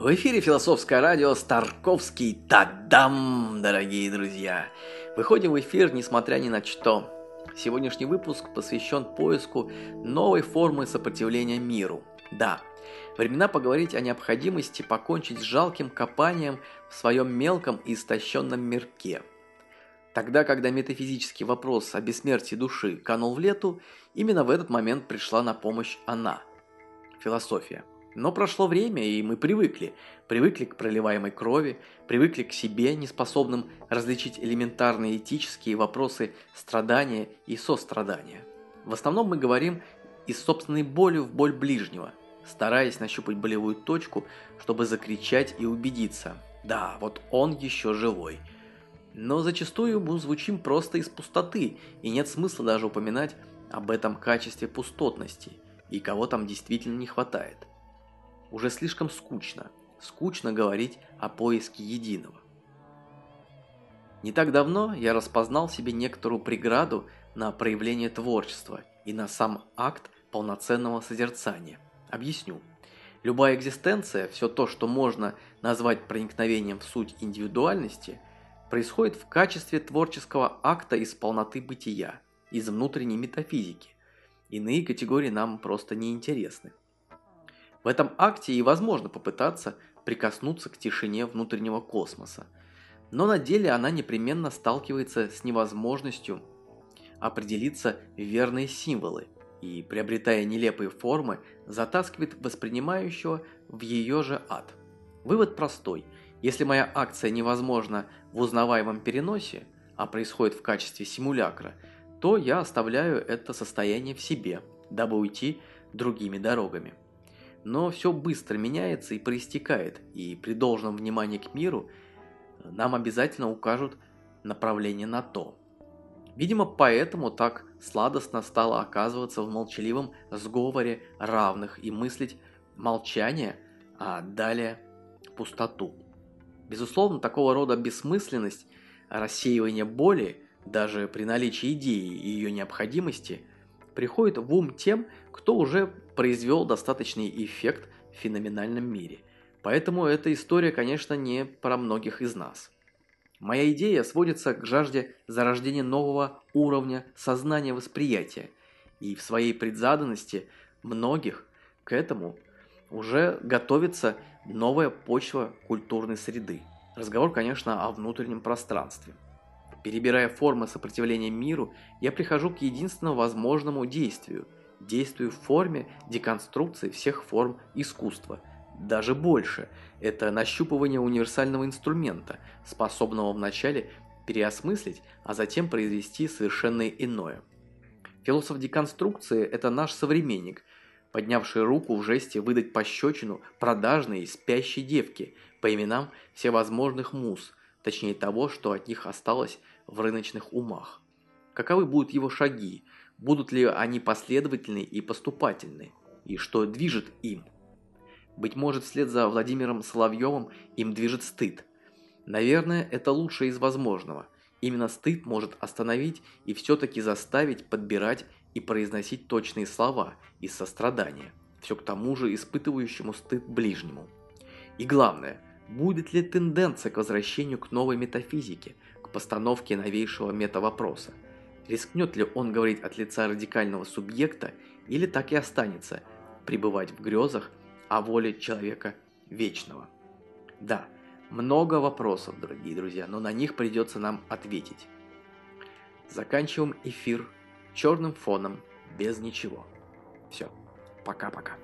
В эфире философское радио Старковский Тадам, дорогие друзья. Выходим в эфир, несмотря ни на что. Сегодняшний выпуск посвящен поиску новой формы сопротивления миру. Да, времена поговорить о необходимости покончить с жалким копанием в своем мелком и истощенном мирке. Тогда, когда метафизический вопрос о бессмертии души канул в лету, именно в этот момент пришла на помощь она – философия. Но прошло время, и мы привыкли. Привыкли к проливаемой крови, привыкли к себе, неспособным различить элементарные этические вопросы страдания и сострадания. В основном мы говорим из собственной боли в боль ближнего, стараясь нащупать болевую точку, чтобы закричать и убедиться. Да, вот он еще живой. Но зачастую мы звучим просто из пустоты, и нет смысла даже упоминать об этом качестве пустотности, и кого там действительно не хватает уже слишком скучно. Скучно говорить о поиске единого. Не так давно я распознал себе некоторую преграду на проявление творчества и на сам акт полноценного созерцания. Объясню. Любая экзистенция, все то, что можно назвать проникновением в суть индивидуальности, происходит в качестве творческого акта из полноты бытия, из внутренней метафизики. Иные категории нам просто не интересны. В этом акте и возможно попытаться прикоснуться к тишине внутреннего космоса. Но на деле она непременно сталкивается с невозможностью определиться верные символы и, приобретая нелепые формы, затаскивает воспринимающего в ее же ад. Вывод простой. Если моя акция невозможна в узнаваемом переносе, а происходит в качестве симулякра, то я оставляю это состояние в себе, дабы уйти другими дорогами. Но все быстро меняется и проистекает, и при должном внимании к миру э, нам обязательно укажут направление на то. Видимо, поэтому так сладостно стало оказываться в молчаливом сговоре равных и мыслить молчание, а далее пустоту. Безусловно, такого рода бессмысленность, рассеивание боли, даже при наличии идеи и ее необходимости, приходит в ум тем, кто уже произвел достаточный эффект в феноменальном мире. Поэтому эта история, конечно, не про многих из нас. Моя идея сводится к жажде зарождения нового уровня сознания восприятия, и в своей предзаданности многих к этому уже готовится новая почва культурной среды. Разговор, конечно, о внутреннем пространстве. Перебирая формы сопротивления миру, я прихожу к единственному возможному действию – действую в форме деконструкции всех форм искусства. Даже больше – это нащупывание универсального инструмента, способного вначале переосмыслить, а затем произвести совершенно иное. Философ деконструкции – это наш современник, поднявший руку в жесте выдать пощечину продажной спящей девке по именам всевозможных муз, точнее того, что от них осталось в рыночных умах. Каковы будут его шаги, будут ли они последовательны и поступательны, и что движет им. Быть может, вслед за Владимиром Соловьевым им движет стыд. Наверное, это лучшее из возможного. Именно стыд может остановить и все-таки заставить подбирать и произносить точные слова из сострадания, все к тому же испытывающему стыд ближнему. И главное, будет ли тенденция к возвращению к новой метафизике, к постановке новейшего метавопроса – Рискнет ли он говорить от лица радикального субъекта или так и останется пребывать в грезах о воле человека вечного? Да, много вопросов, дорогие друзья, но на них придется нам ответить. Заканчиваем эфир черным фоном, без ничего. Все, пока-пока.